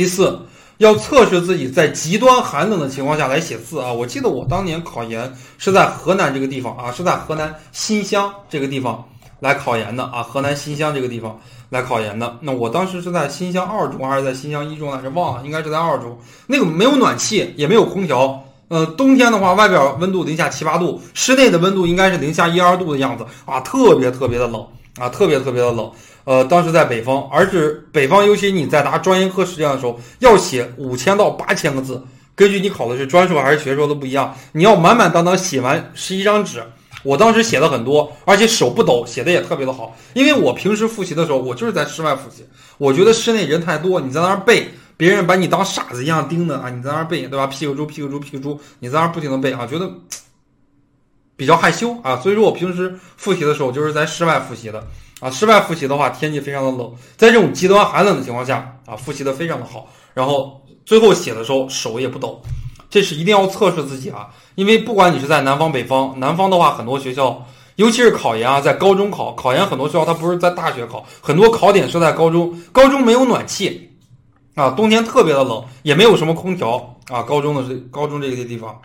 第四，要测试自己在极端寒冷的情况下来写字啊！我记得我当年考研是在河南这个地方啊，是在河南新乡这个地方来考研的啊，河南新乡这个地方来考研的。那我当时是在新乡二中还是在新乡一中来着？忘了，应该是在二中。那个没有暖气，也没有空调。呃，冬天的话，外边温度零下七八度，室内的温度应该是零下一二度的样子啊，特别特别的冷啊，特别特别的冷。呃，当时在北方，而是北方，尤其你在答专业课试卷的时候，要写五千到八千个字，根据你考的是专硕还是学硕都不一样，你要满满当当写完十一张纸。我当时写的很多，而且手不抖，写的也特别的好。因为我平时复习的时候，我就是在室外复习，我觉得室内人太多，你在那儿背。别人把你当傻子一样盯的啊！你在那儿背，对吧？P 个猪，P 个猪，P 个猪，你在那儿不停的背啊，觉得比较害羞啊。所以说我平时复习的时候就是在室外复习的啊。室外复习的话，天气非常的冷，在这种极端寒冷的情况下啊，复习的非常的好。然后最后写的时候手也不抖，这是一定要测试自己啊。因为不管你是在南方北方，南方的话很多学校，尤其是考研啊，在高中考考研，很多学校它不是在大学考，很多考点是在高中，高中没有暖气。啊，冬天特别的冷，也没有什么空调啊。高中的这高中这些地方。